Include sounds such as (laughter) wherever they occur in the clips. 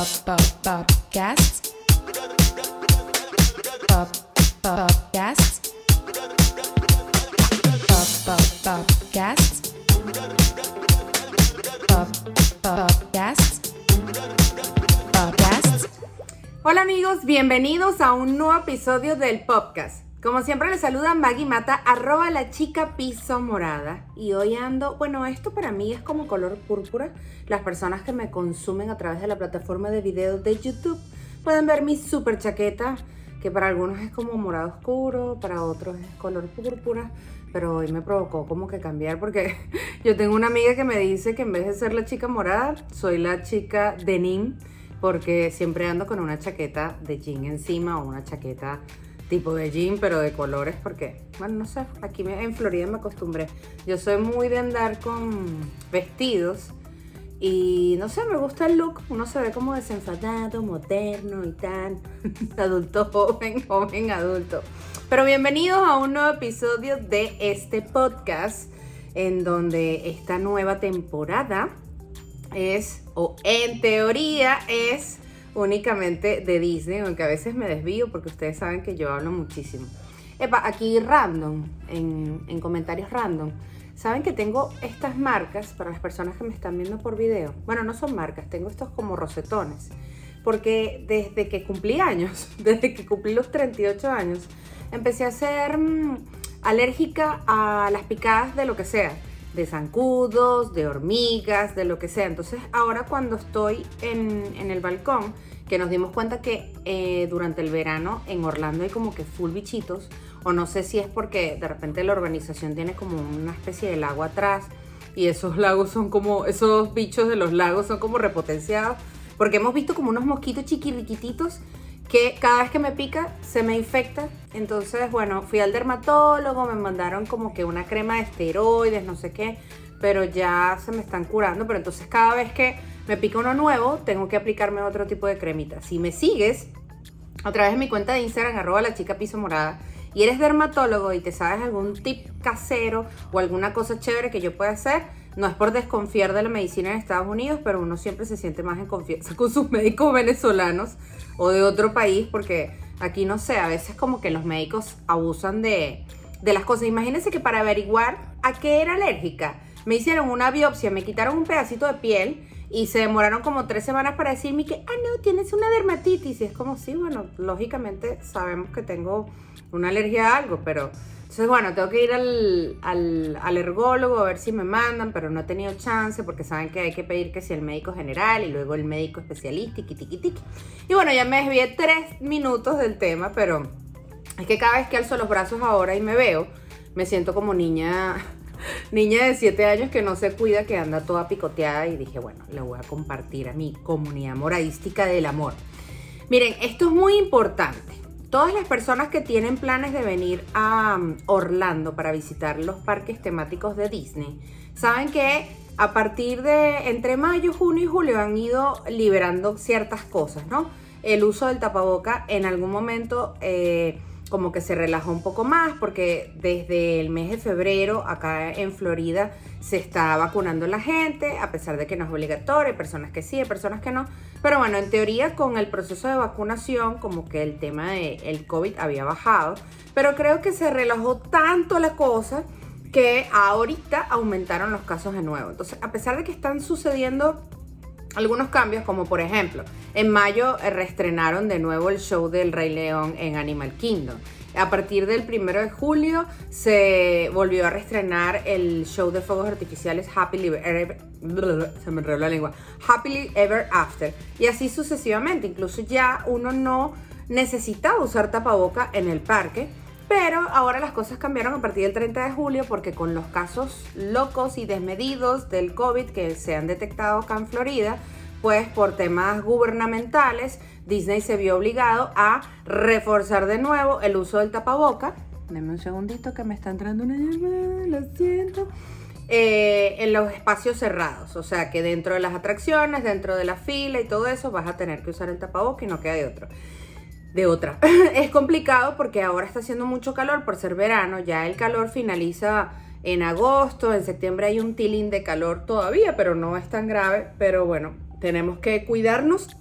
Pop, pop, popcast. Pop, popcast. Pop, pop, popcast. Pop, popcast. Popcast. Hola amigos, bienvenidos a un nuevo episodio del podcast. Como siempre les saluda Maggie Mata, arroba la chica piso morada. Y hoy ando, bueno, esto para mí es como color púrpura. Las personas que me consumen a través de la plataforma de videos de YouTube pueden ver mi super chaqueta, que para algunos es como morado oscuro, para otros es color púrpura. Pero hoy me provocó como que cambiar porque (laughs) yo tengo una amiga que me dice que en vez de ser la chica morada, soy la chica denim porque siempre ando con una chaqueta de jean encima o una chaqueta tipo de jean, pero de colores, porque, bueno, no sé, aquí en Florida me acostumbré. Yo soy muy de andar con vestidos y no sé, me gusta el look. Uno se ve como desenfadado, moderno y tan (laughs) adulto joven, joven adulto. Pero bienvenidos a un nuevo episodio de este podcast, en donde esta nueva temporada es, o en teoría es, únicamente de Disney, aunque a veces me desvío porque ustedes saben que yo hablo muchísimo. Epa, aquí random, en, en comentarios random, saben que tengo estas marcas para las personas que me están viendo por video. Bueno, no son marcas, tengo estos como rosetones. Porque desde que cumplí años, (laughs) desde que cumplí los 38 años, empecé a ser mm, alérgica a las picadas de lo que sea de zancudos, de hormigas, de lo que sea. Entonces ahora cuando estoy en, en el balcón, que nos dimos cuenta que eh, durante el verano en Orlando hay como que full bichitos, o no sé si es porque de repente la organización tiene como una especie de lago atrás y esos lagos son como, esos bichos de los lagos son como repotenciados, porque hemos visto como unos mosquitos chiquiriquititos que cada vez que me pica se me infecta. Entonces, bueno, fui al dermatólogo, me mandaron como que una crema de esteroides, no sé qué, pero ya se me están curando. Pero entonces cada vez que me pica uno nuevo, tengo que aplicarme otro tipo de cremita. Si me sigues a través de mi cuenta de Instagram, arroba la chica piso morada, y eres dermatólogo y te sabes algún tip casero o alguna cosa chévere que yo pueda hacer, no es por desconfiar de la medicina en Estados Unidos, pero uno siempre se siente más en confianza (laughs) con sus médicos venezolanos o de otro país, porque aquí no sé, a veces como que los médicos abusan de, de las cosas. Imagínense que para averiguar a qué era alérgica, me hicieron una biopsia, me quitaron un pedacito de piel y se demoraron como tres semanas para decirme que, ah, no, tienes una dermatitis. Y es como, sí, bueno, lógicamente sabemos que tengo una alergia a algo, pero... Entonces, bueno, tengo que ir al, al, al ergólogo a ver si me mandan, pero no he tenido chance porque saben que hay que pedir que sea el médico general y luego el médico especialista y tiqui, tiqui. Y bueno, ya me desvié tres minutos del tema, pero es que cada vez que alzo los brazos ahora y me veo, me siento como niña, (laughs) niña de 7 años que no se cuida, que anda toda picoteada y dije, bueno, le voy a compartir a mi comunidad moradística del amor. Miren, esto es muy importante. Todas las personas que tienen planes de venir a um, Orlando para visitar los parques temáticos de Disney, saben que a partir de entre mayo, junio y julio han ido liberando ciertas cosas, ¿no? El uso del tapaboca en algún momento eh, como que se relajó un poco más porque desde el mes de febrero acá en Florida se está vacunando la gente, a pesar de que no es obligatorio, hay personas que sí, hay personas que no. Pero bueno, en teoría con el proceso de vacunación como que el tema del el COVID había bajado, pero creo que se relajó tanto la cosa que ahorita aumentaron los casos de nuevo. Entonces, a pesar de que están sucediendo algunos cambios, como por ejemplo, en mayo eh, reestrenaron de nuevo el show del Rey León en Animal Kingdom. A partir del primero de julio se volvió a reestrenar el show de fuegos artificiales Happily Ever, se me la lengua, Happily Ever After. Y así sucesivamente. Incluso ya uno no necesitaba usar tapaboca en el parque. Pero ahora las cosas cambiaron a partir del 30 de julio porque con los casos locos y desmedidos del COVID que se han detectado acá en Florida, pues por temas gubernamentales, Disney se vio obligado a reforzar de nuevo el uso del tapaboca. Denme un segundito que me está entrando una llamada, lo siento. Eh, en los espacios cerrados, o sea que dentro de las atracciones, dentro de la fila y todo eso, vas a tener que usar el tapaboca y no queda de otro de otra. (laughs) es complicado porque ahora está haciendo mucho calor por ser verano, ya el calor finaliza en agosto, en septiembre hay un tilín de calor todavía, pero no es tan grave, pero bueno, tenemos que cuidarnos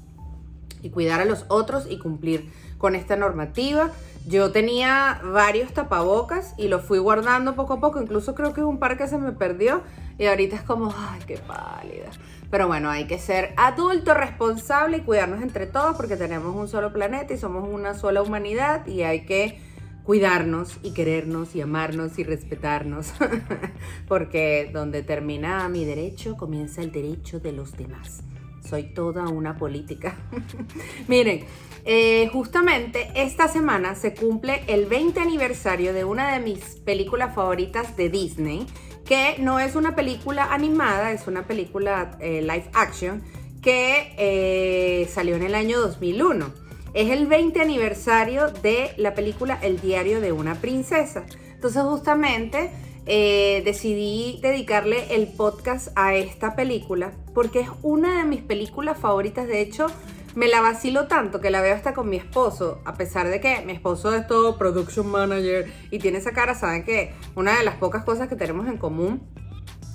y cuidar a los otros y cumplir con esta normativa. Yo tenía varios tapabocas y los fui guardando poco a poco, incluso creo que un par que se me perdió y ahorita es como, ay, qué pálida. Pero bueno, hay que ser adulto, responsable y cuidarnos entre todos porque tenemos un solo planeta y somos una sola humanidad y hay que cuidarnos y querernos y amarnos y respetarnos. (laughs) porque donde termina mi derecho, comienza el derecho de los demás. Soy toda una política. (laughs) Miren, eh, justamente esta semana se cumple el 20 aniversario de una de mis películas favoritas de Disney, que no es una película animada, es una película eh, live action que eh, salió en el año 2001. Es el 20 aniversario de la película El diario de una princesa. Entonces justamente eh, decidí dedicarle el podcast a esta película porque es una de mis películas favoritas. De hecho, me la vacilo tanto que la veo hasta con mi esposo, a pesar de que mi esposo es todo production manager y tiene esa cara, saben que una de las pocas cosas que tenemos en común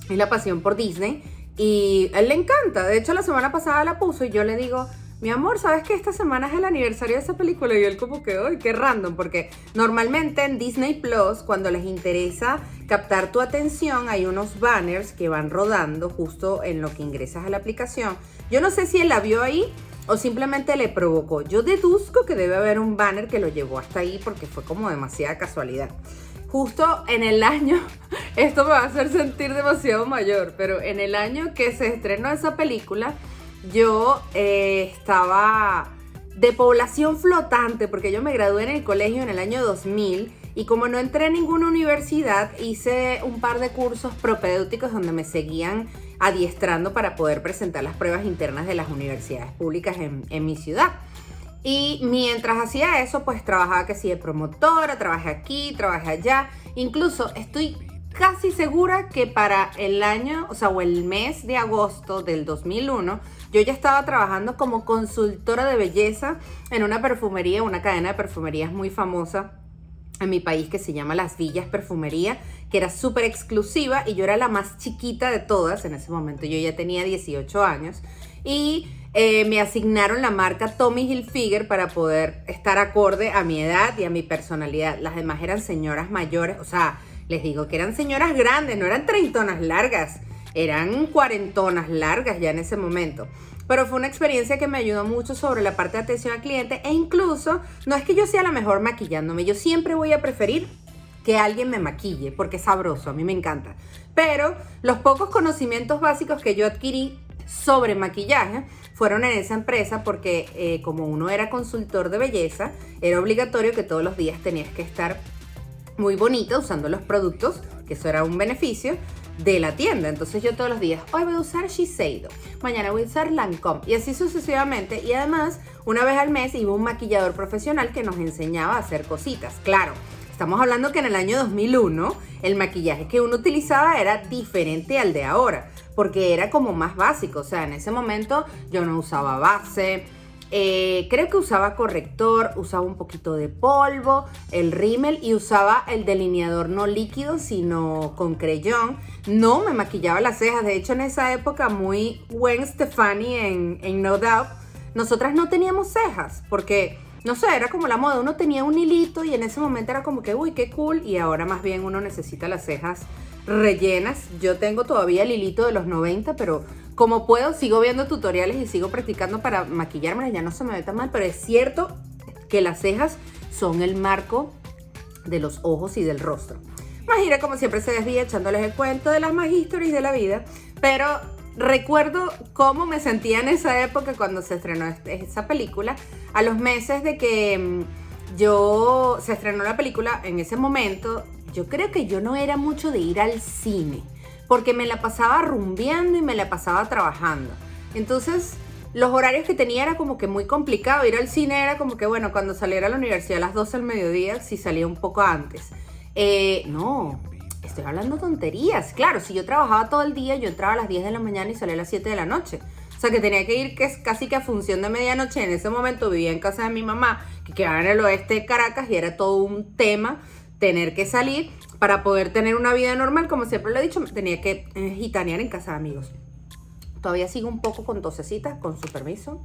es la pasión por Disney y a él le encanta. De hecho, la semana pasada la puso y yo le digo, mi amor, ¿sabes que esta semana es el aniversario de esa película? Y él como que, ¡ay, qué random! Porque normalmente en Disney Plus, cuando les interesa captar tu atención, hay unos banners que van rodando justo en lo que ingresas a la aplicación. Yo no sé si él la vio ahí o simplemente le provocó. Yo deduzco que debe haber un banner que lo llevó hasta ahí porque fue como demasiada casualidad. Justo en el año, (laughs) esto me va a hacer sentir demasiado mayor, pero en el año que se estrenó esa película, yo eh, estaba de población flotante, porque yo me gradué en el colegio en el año 2000 y como no entré en ninguna universidad, hice un par de cursos propedéuticos donde me seguían adiestrando para poder presentar las pruebas internas de las universidades públicas en, mi ciudad. Y mientras hacía eso, pues trabajaba que sí de promotora, trabajé aquí, trabajé allá. Incluso estoy casi segura que para el año, o sea, o el mes de agosto del 2001, yo ya estaba trabajando como consultora de belleza en una perfumería, una cadena de perfumerías muy famosa en mi país que se llama Las Villas Perfumería, que era súper exclusiva y yo era la más chiquita de todas. En ese momento yo ya tenía 18 años y eh, me asignaron la marca Tommy Hilfiger para poder estar acorde a mi edad y a mi personalidad. Las demás eran señoras mayores, o sea, les digo que eran señoras grandes, no eran treintonas largas eran cuarentonas largas ya en ese momento. Pero fue una experiencia que me ayudó mucho sobre la parte de atención al cliente e incluso no es que yo sea la mejor maquillándome, yo siempre voy a preferir que alguien me maquille porque es sabroso, a mí me encanta. Pero los pocos conocimientos básicos que yo adquirí sobre maquillaje fueron en esa empresa porque eh, como uno era consultor de belleza, era obligatorio que todos los días tenías que estar muy bonita usando los productos, que eso era un beneficio de la tienda. Entonces yo todos los días, hoy voy a usar Shiseido, mañana voy a usar Lancome y así sucesivamente. Y además, una vez al mes iba un maquillador profesional que nos enseñaba a hacer cositas. Claro, estamos hablando que en el año 2001 el maquillaje que uno utilizaba era diferente al de ahora, porque era como más básico. O sea, en ese momento yo no usaba base, eh, creo que usaba corrector, usaba un poquito de polvo, el rímel y usaba el delineador no líquido, sino con creyón. No me maquillaba las cejas. De hecho, en esa época, muy buen Stefani en, en No Doubt, nosotras no teníamos cejas porque no sé, era como la moda, uno tenía un hilito y en ese momento era como que, uy, qué cool, y ahora más bien uno necesita las cejas rellenas. Yo tengo todavía el hilito de los 90, pero como puedo, sigo viendo tutoriales y sigo practicando para maquillarme, ya no se me ve tan mal, pero es cierto que las cejas son el marco de los ojos y del rostro. Magira, como siempre, se desvía echándoles el cuento de las magistories de la vida, pero recuerdo cómo me sentía en esa época cuando se estrenó este, esa película, a los meses de que mm, yo se estrenó la película, en ese momento, yo creo que yo no era mucho de ir al cine porque me la pasaba rumbeando y me la pasaba trabajando. Entonces, los horarios que tenía era como que muy complicado. Ir al cine era como que, bueno, cuando saliera a la universidad a las 12 del mediodía, si salía un poco antes. Eh, no, estoy hablando tonterías. Claro, si yo trabajaba todo el día, yo entraba a las 10 de la mañana y salía a las 7 de la noche. O sea que tenía que ir que es casi que a función de medianoche. En ese momento vivía en casa de mi mamá, que quedaba en el oeste de Caracas y era todo un tema tener que salir para poder tener una vida normal, como siempre lo he dicho, tenía que eh, gitanear en casa de amigos. Todavía sigo un poco con tosecitas, con su permiso.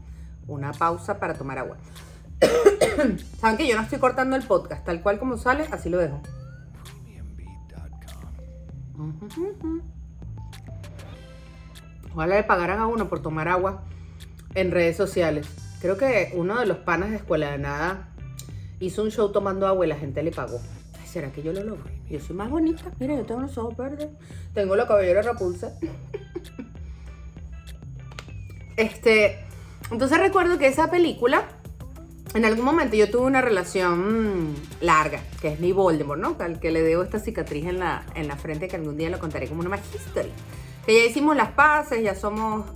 una pausa para tomar agua. (coughs) Saben que yo no estoy cortando el podcast, tal cual como sale, así lo dejo. Ojalá le pagaran a uno por tomar agua en redes sociales. Creo que uno de los panas de Escuela de Nada hizo un show tomando agua y la gente le pagó. ¿Será que yo lo logro? Yo soy más bonita. Mira, yo tengo los ojos verdes. Tengo la cabellera Rapunzel. (laughs) Este, entonces recuerdo que esa película, en algún momento yo tuve una relación mm, larga, que es mi Voldemort, ¿no? Al que le debo esta cicatriz en la, en la frente que algún día lo contaré como una magistery. Que ya hicimos las paces, ya somos,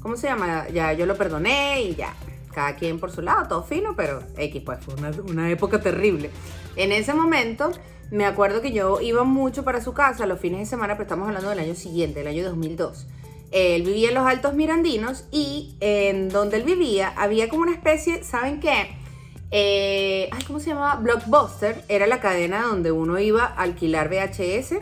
¿cómo se llama? Ya yo lo perdoné y ya. Cada quien por su lado, todo fino, pero X, pues fue una, una época terrible. En ese momento, me acuerdo que yo iba mucho para su casa los fines de semana, pero estamos hablando del año siguiente, el año 2002. Él vivía en los Altos Mirandinos y en donde él vivía había como una especie, ¿saben qué? Eh, ay, ¿Cómo se llamaba? Blockbuster era la cadena donde uno iba a alquilar VHS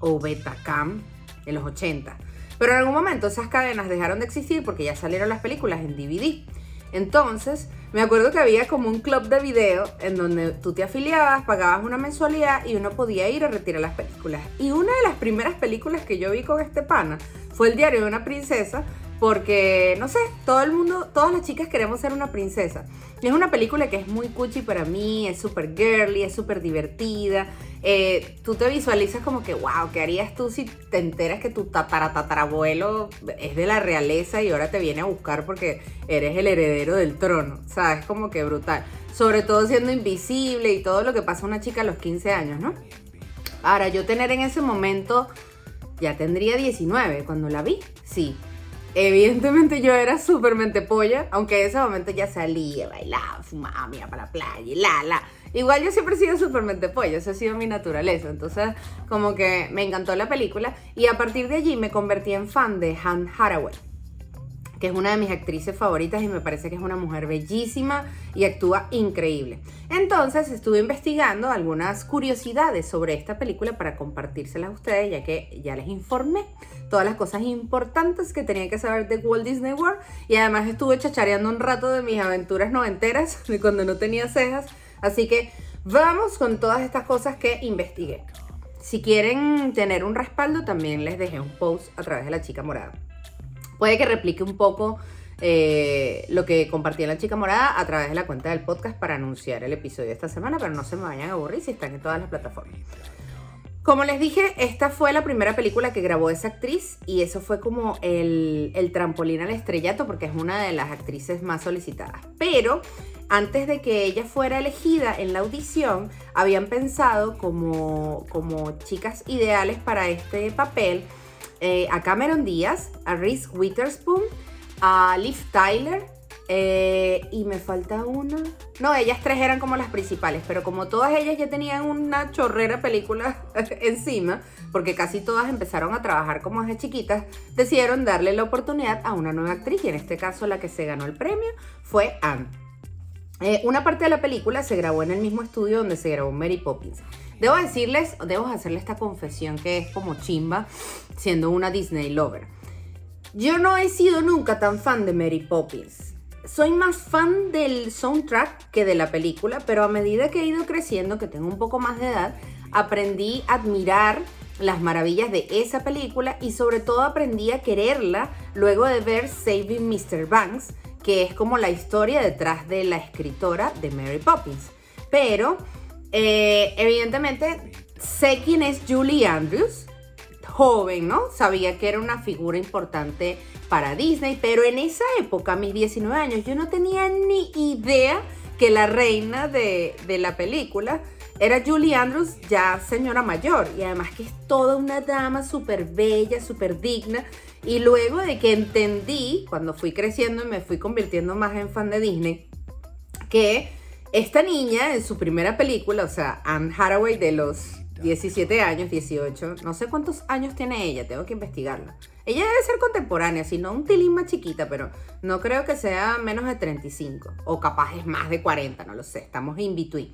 o Betacam en los 80. Pero en algún momento esas cadenas dejaron de existir porque ya salieron las películas en DVD. Entonces, me acuerdo que había como un club de video en donde tú te afiliabas, pagabas una mensualidad y uno podía ir a retirar las películas. Y una de las primeras películas que yo vi con este pana fue El diario de una princesa, porque, no sé, todo el mundo, todas las chicas queremos ser una princesa. Es una película que es muy cuchi para mí, es súper girly, es súper divertida. Eh, tú te visualizas como que, wow, ¿qué harías tú si te enteras que tu tataratatarabuelo es de la realeza y ahora te viene a buscar porque eres el heredero del trono? O sea, es como que brutal. Sobre todo siendo invisible y todo lo que pasa a una chica a los 15 años, ¿no? Ahora, yo tener en ese momento, ya tendría 19 cuando la vi, sí. Evidentemente yo era súper polla, aunque en ese momento ya salía, bailaba, fumaba, me iba para la playa y la, la. Igual yo siempre he sido súper polla, eso ha sido mi naturaleza. Entonces, como que me encantó la película y a partir de allí me convertí en fan de Han Haraway que es una de mis actrices favoritas y me parece que es una mujer bellísima y actúa increíble. Entonces estuve investigando algunas curiosidades sobre esta película para compartírselas a ustedes, ya que ya les informé todas las cosas importantes que tenía que saber de Walt Disney World y además estuve chachareando un rato de mis aventuras noventeras, (laughs) de cuando no tenía cejas, así que vamos con todas estas cosas que investigué. Si quieren tener un respaldo, también les dejé un post a través de la chica morada. Puede que replique un poco eh, lo que compartí en la chica morada a través de la cuenta del podcast para anunciar el episodio de esta semana, pero no se me vayan a aburrir si están en todas las plataformas. Como les dije, esta fue la primera película que grabó esa actriz y eso fue como el, el, trampolín al estrellato porque es una de las actrices más solicitadas. Pero antes de que ella fuera elegida en la audición, habían pensado como, como chicas ideales para este papel eh, a Cameron Díaz, a Reese Witherspoon, a Liv Tyler eh, y me falta una. No, ellas tres eran como las principales, pero como todas ellas ya tenían una chorrera película (laughs) encima, porque casi todas empezaron a trabajar como desde chiquitas, decidieron darle la oportunidad a una nueva actriz y en este caso la que se ganó el premio fue Anne. Eh, una parte de la película se grabó en el mismo estudio donde se grabó Mary Poppins. Debo decirles, debo hacerle esta confesión que es como chimba siendo una Disney lover. Yo no he sido nunca tan fan de Mary Poppins. Soy más fan del soundtrack que de la película, pero a medida que he ido creciendo, que tengo un poco más de edad, aprendí a admirar las maravillas de esa película y sobre todo aprendí a quererla luego de ver Saving Mr. Banks, que es como la historia detrás de la escritora de Mary Poppins. Pero eh, evidentemente, sé quién es Julie Andrews, joven, ¿no? Sabía que era una figura importante para Disney, pero en esa época, a mis 19 años, yo no tenía ni idea que la reina de, de la película era Julie Andrews, ya señora mayor, y además que es toda una dama súper bella, súper digna. Y luego de que entendí, cuando fui creciendo y me fui convirtiendo más en fan de Disney, que esta niña en su primera película, o sea, Anne Hathaway de los 17 años, 18, no sé cuántos años tiene ella, tengo que investigarla. Ella debe ser contemporánea, si no un tilín más chiquita, pero no creo que sea menos de 35, o capaz es más de 40, no lo sé, estamos in between.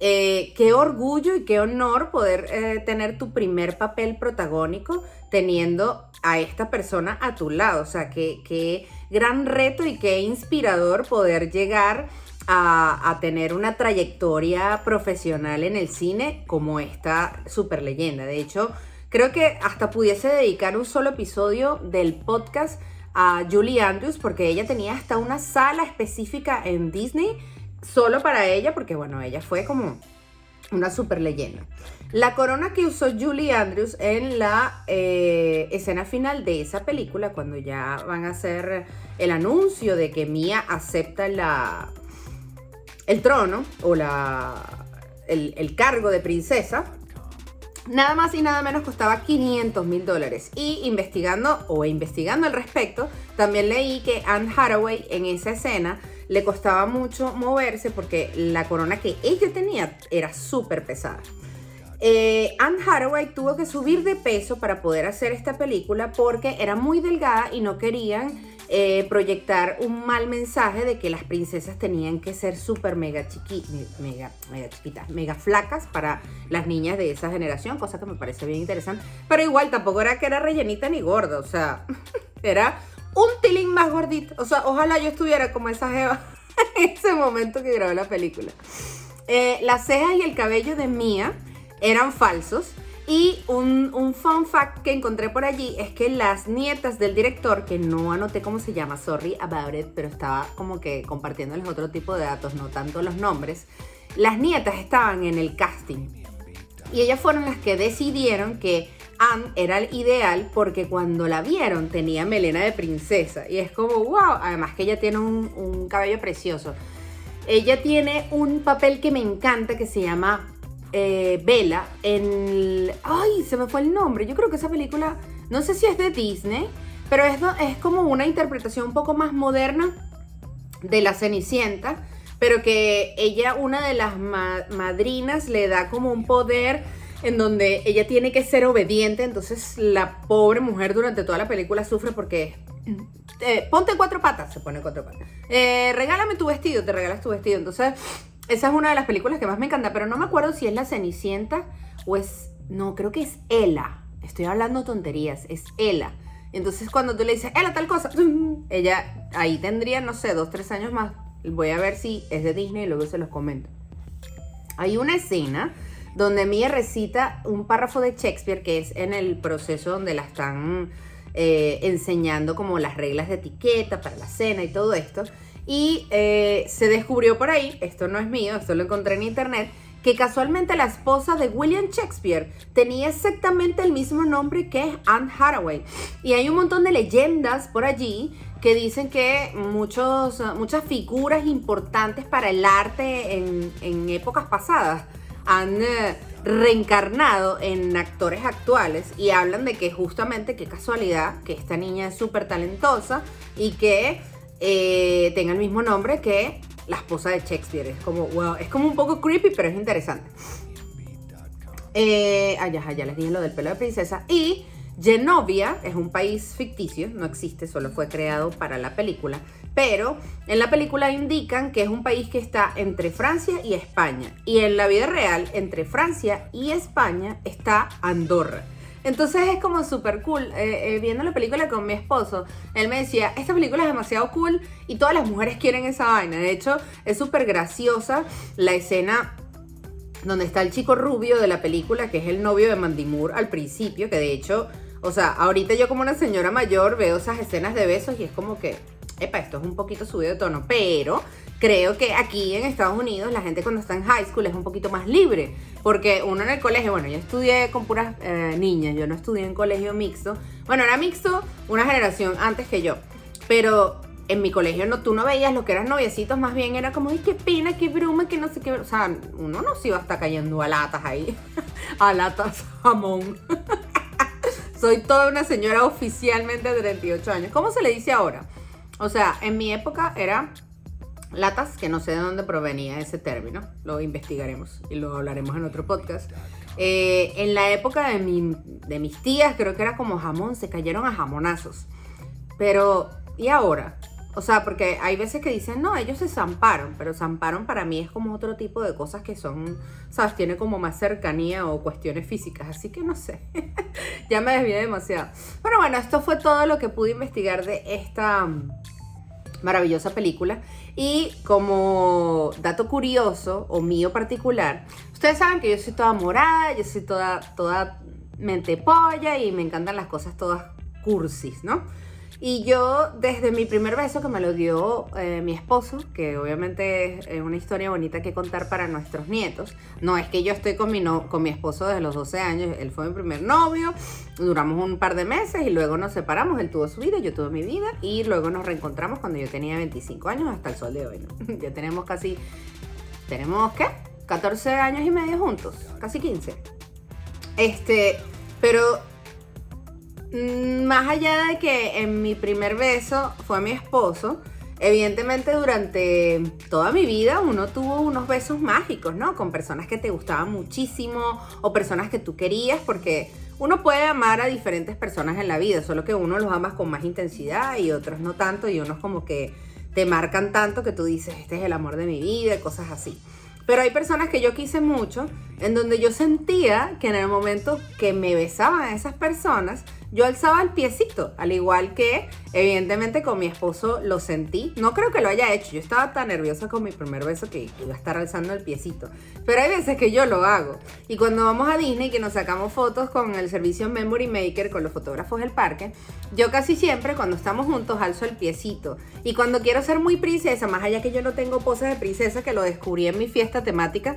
Eh, qué orgullo y qué honor poder eh, tener tu primer papel protagónico teniendo a esta persona a tu lado. O sea, qué, qué gran reto y qué inspirador poder llegar a, a tener una trayectoria profesional en el cine como esta super leyenda. De hecho, creo que hasta pudiese dedicar un solo episodio del podcast a Julie Andrews porque ella tenía hasta una sala específica en Disney solo para ella porque bueno, ella fue como una super leyenda. La corona que usó Julie Andrews en la eh, escena final de esa película, cuando ya van a hacer el anuncio de que Mia acepta la, el trono o la, el, el cargo de princesa, Nada más y nada menos costaba 500 mil dólares. Y investigando o investigando al respecto, también leí que Anne Hathaway en esa escena le costaba mucho moverse porque la corona que ella tenía era súper pesada. Eh, Anne Hathaway tuvo que subir de peso para poder hacer esta película porque era muy delgada y no querían eh, proyectar un mal mensaje de que las princesas tenían que ser súper mega, chiqui, mega, mega chiquitas, mega flacas para las niñas de esa generación, cosa que me parece bien interesante. Pero igual tampoco era que era rellenita ni gorda, o sea, (laughs) era un tilín más gordito. O sea, ojalá yo estuviera como esa jeva (laughs) en ese momento que grabé la película. Eh, las cejas y el cabello de Mia eran falsos. Y un, un, fun fact que encontré por allí es que las nietas del director, que no anoté cómo se llama, sorry about it, pero estaba como que compartiéndoles otro tipo de datos, no tanto los nombres, las nietas estaban en el casting. Y ellas fueron las que decidieron que Anne era el ideal porque cuando la vieron tenía melena de princesa. Y es como, wow, además que ella tiene un, cabello precioso. Ella tiene un papel que me encanta que se llama eh, Bella en... ¡Ay! Se me fue el nombre. Yo creo que esa película, no sé si es de Disney, pero es, es como una interpretación un poco más moderna de la Cenicienta, pero que ella, una de las madrinas, le da como un poder en donde ella tiene que ser obediente, entonces la pobre mujer durante toda la película sufre porque... Eh, ponte cuatro patas, se pone cuatro patas. Eh, regálame tu vestido, te regalas tu vestido. Entonces, esa es una de las películas que más me encanta, pero no me acuerdo si es La Cenicienta o es. No, creo que es Ella. Estoy hablando tonterías, es Ella. Entonces, cuando tú le dices, Ella, tal cosa, ella ahí tendría, no sé, dos, tres años más. Voy a ver si es de Disney y luego se los comento. Hay una escena donde Mia recita un párrafo de Shakespeare que es en el proceso donde la están eh, enseñando como las reglas de etiqueta para la cena y todo esto. Y eh, se descubrió por ahí, esto no es mío, esto lo encontré en internet, que casualmente la esposa de William Shakespeare tenía exactamente el mismo nombre que Anne Hathaway. Y hay un montón de leyendas por allí que dicen que muchos, muchas figuras importantes para el arte en, épocas pasadas han eh, reencarnado en actores actuales y hablan de que justamente qué casualidad que esta niña es súper talentosa y que eh, tenga el mismo nombre que la esposa de Shakespeare. Es como, wow, es como un poco creepy, pero es interesante. Eh, ah, ya, ya les dije lo del pelo de princesa. Y Genovia es un país ficticio, no existe, solo fue creado para la película. Pero en la película indican que es un país que está entre Francia y España. Y en la vida real, entre Francia y España está Andorra. Entonces es como súper cool. Eh, eh, viendo la película con mi esposo, él me decía, esta película es demasiado cool y todas las mujeres quieren esa vaina. De hecho, es súper graciosa la escena donde está el chico rubio de la película, que es el novio de Mandy Moore al principio, que de hecho, o sea, ahorita yo como una señora mayor veo esas escenas de besos y es como que, epa, esto es un poquito subido de tono, pero creo que aquí en Estados Unidos la gente cuando está en high school es un poquito más libre, porque uno en el colegio, bueno, yo estudié con puras eh, niñas, yo no estudié en colegio mixto, bueno, era mixto una generación antes que yo, pero en mi colegio no, tú no veías lo que eran noviecitos, más bien era como, ay, qué pena, qué bruma, que no sé qué, o sea, uno no se iba a estar cayendo a latas ahí, (laughs) a latas jamón. (laughs) Soy toda una señora oficialmente de 38 años. ¿Cómo se le dice ahora? O sea, en mi época era latas, que no sé de dónde provenía ese término, lo investigaremos y lo hablaremos en otro podcast. Eh, en la época de, de mis tías, creo que era como jamón, se cayeron a jamonazos. Pero, ¿y ahora? O sea, porque hay veces que dicen, no, ellos se zamparon, pero zamparon para mí es como otro tipo de cosas que son, ¿sabes? Tiene como más cercanía o cuestiones físicas, así que no sé. (laughs) ya me desvié demasiado. Bueno, bueno, esto fue todo lo que pude investigar de esta Maravillosa película. Y como dato curioso o mío particular, ustedes saben que yo soy toda morada, yo soy toda, toda mente polla y me encantan las cosas todas cursis, ¿no? Y yo, desde mi primer beso que me lo dio eh, mi esposo, que obviamente es una historia bonita que contar para nuestros nietos, no es que yo estoy con mi, no, con mi esposo desde los 12 años, él fue mi primer novio, duramos un par de meses y luego nos separamos, él tuvo su vida, yo tuve mi vida y luego nos reencontramos cuando yo tenía 25 años hasta el sol de hoy. (laughs) Ya tenemos casi, tenemos qué? 14 años y medio juntos, casi 15. Este, pero más allá de que en mi primer beso fue mi esposo, evidentemente durante toda mi vida uno tuvo unos besos mágicos, ¿no? Con personas que te gustaban muchísimo o personas que tú querías, porque uno puede amar a diferentes personas en la vida, solo que uno los amas con más intensidad y otros no tanto, y unos como que te marcan tanto que tú dices, este es el amor de mi vida, cosas así. Pero hay personas que yo quise mucho, en donde yo sentía que en el momento que me besaban esas personas, yo alzaba el piecito, al igual que evidentemente con mi esposo lo sentí. No creo que lo haya hecho, yo estaba tan nerviosa con mi primer beso que iba a estar alzando el piecito. Pero hay veces que yo lo hago. Y cuando vamos a Disney, que nos sacamos fotos con el servicio Memory Maker, con los fotógrafos del parque, yo casi siempre cuando estamos juntos alzo el piecito. Y cuando quiero ser muy princesa, más allá que yo no tengo poses de princesa, que lo descubrí en mi fiesta temática,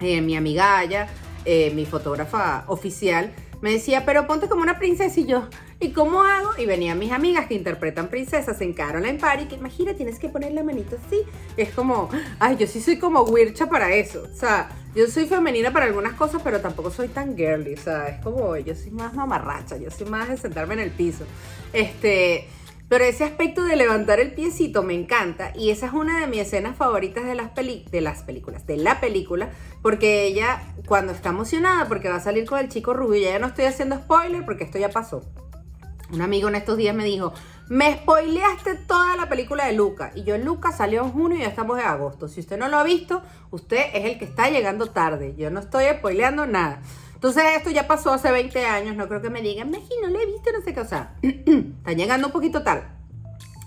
eh, mi amiga Aya, eh, mi fotógrafa oficial, me decía, pero ponte como una princesa y yo, ¿y cómo hago? Y venían mis amigas que interpretan princesas en Caroline Party, que imagina, tienes que poner la manito así. Es como, ay, yo sí soy como wircha para eso. O sea, yo soy femenina para algunas cosas, pero tampoco soy tan girly. O sea, es como, yo soy más mamarracha, yo soy más de sentarme en el piso. Este, pero ese aspecto de levantar el piecito me encanta y esa es una de mis escenas favoritas de las, de las películas, de la película, porque ella cuando está emocionada porque va a salir con el chico rubio, ya no estoy haciendo spoiler porque esto ya pasó. Un amigo en estos días me dijo, me spoileaste toda la película de Luca. Y yo, Luca salió en junio y ya estamos en agosto. Si usted no lo ha visto, usted es el que está llegando tarde. Yo no estoy spoileando nada. Entonces esto ya pasó hace 20 años, no creo que me digan, Meji, no le he visto, no sé qué, o sea, (clears throat) están llegando un poquito tarde.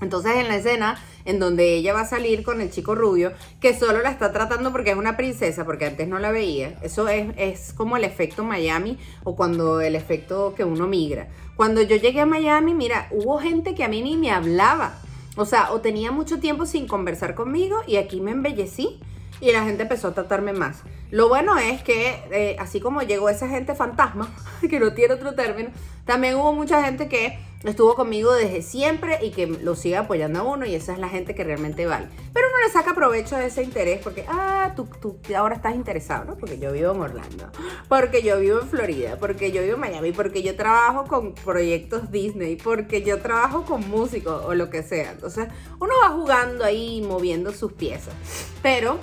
Entonces en la escena en donde ella va a salir con el chico rubio, que solo la está tratando porque es una princesa, porque antes no la veía, eso es, es como el efecto Miami o cuando el efecto que uno migra. Cuando yo llegué a Miami, mira, hubo gente que a mí ni me hablaba. O sea, o tenía mucho tiempo sin conversar conmigo y aquí me embellecí y la gente empezó a tratarme más. Lo bueno es que, eh, así como llegó esa gente fantasma, (laughs) que no tiene otro término, también hubo mucha gente que estuvo conmigo desde siempre y que lo sigue apoyando a uno y esa es la gente que realmente vale. Pero uno le saca provecho de ese interés porque, ah, tú, tú ahora estás interesado, ¿no? Porque yo vivo en Orlando, porque yo vivo en Florida, porque yo vivo en Miami, porque yo trabajo con proyectos Disney, porque yo trabajo con músicos o lo que sea. Entonces uno va jugando ahí, moviendo sus piezas. Pero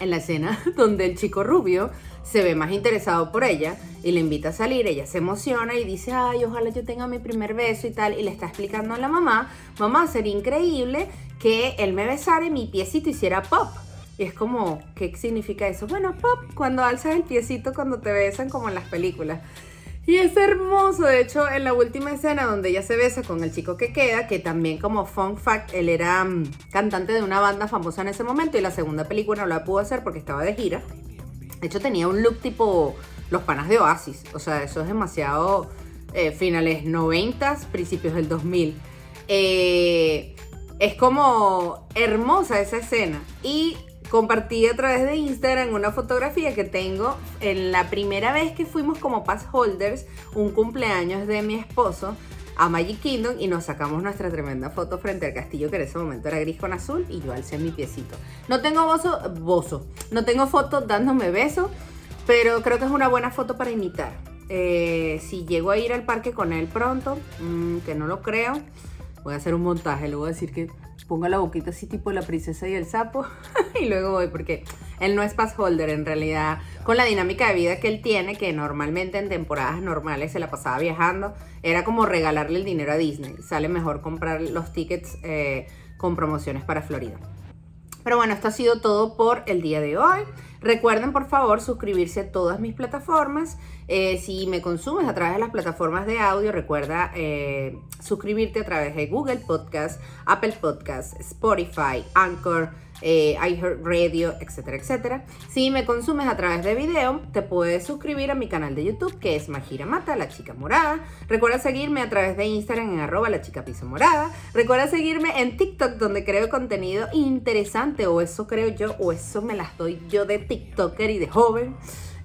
en la escena (laughs) donde el chico rubio se ve más interesado por ella y le invita a salir, ella se emociona y dice, ay, ojalá yo tenga mi primer beso y tal, y le está explicando a la mamá, mamá, sería increíble que él me besara y mi piecito hiciera pop. Y es como, ¿qué significa eso? Bueno, pop, cuando alzas el piecito cuando te besan como en las películas. Y es hermoso, de hecho, en la última escena donde ella se besa con el chico que queda, que también como fun fact, él era mm, cantante de una banda famosa en ese momento y la segunda película no la pudo hacer porque estaba de gira. De hecho, tenía un look tipo los panas de Oasis, o sea, eso es demasiado eh, finales 90, principios del 2000. Eh, es como hermosa esa escena y compartí a través de Instagram una fotografía que tengo en la primera vez que fuimos como pass holders, un cumpleaños de mi esposo a Magic Kingdom y nos sacamos nuestra tremenda foto frente al castillo que en ese momento era gris con azul y yo alcé mi piecito. No tengo bozo, bozo, no tengo foto dándome beso, pero creo que es una buena foto para imitar. Eh, si llego a ir al parque con él pronto, mm, que no lo creo, voy a hacer un montaje, le voy a decir que ponga la boquita así tipo la princesa y el sapo (laughs) y luego voy porque él no es pass holder en realidad con la dinámica de vida que él tiene que normalmente en temporadas normales se la pasaba viajando era como regalarle el dinero a Disney. Sale mejor comprar los tickets eh, con promociones para Florida. Pero bueno esto ha sido todo por el día de hoy Recuerden por favor suscribirse a todas mis plataformas. Eh, si me consumes a través de las plataformas de audio, recuerda eh, suscribirte a través de Google Podcast, Apple Podcast, Spotify, Anchor eh, iHeartRadio, etcétera, etcétera. Si me consumes a través de video, te puedes suscribir a mi canal de YouTube, que es Majira Mata, la chica morada. Recuerda seguirme a través de Instagram en arroba la chica morada. Recuerda seguirme en TikTok, donde creo contenido interesante, o eso creo yo, o eso me las doy yo de TikToker y de joven.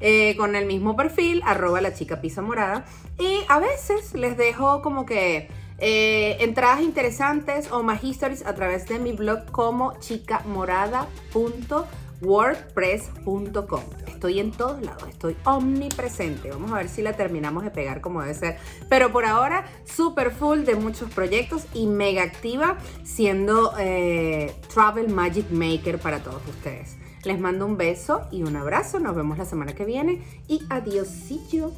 Eh, con el mismo perfil, arroba la chica morada. Y a veces les dejo como que eh, entradas interesantes o más a través de mi blog como chicamorada.wordpress.com. Estoy en todos lados, estoy omnipresente. Vamos a ver si la terminamos de pegar como debe ser. Pero por ahora, super full de muchos proyectos y mega activa siendo eh, Travel Magic Maker para todos ustedes. Les mando un beso y un abrazo. Nos vemos la semana que viene y adiósillo.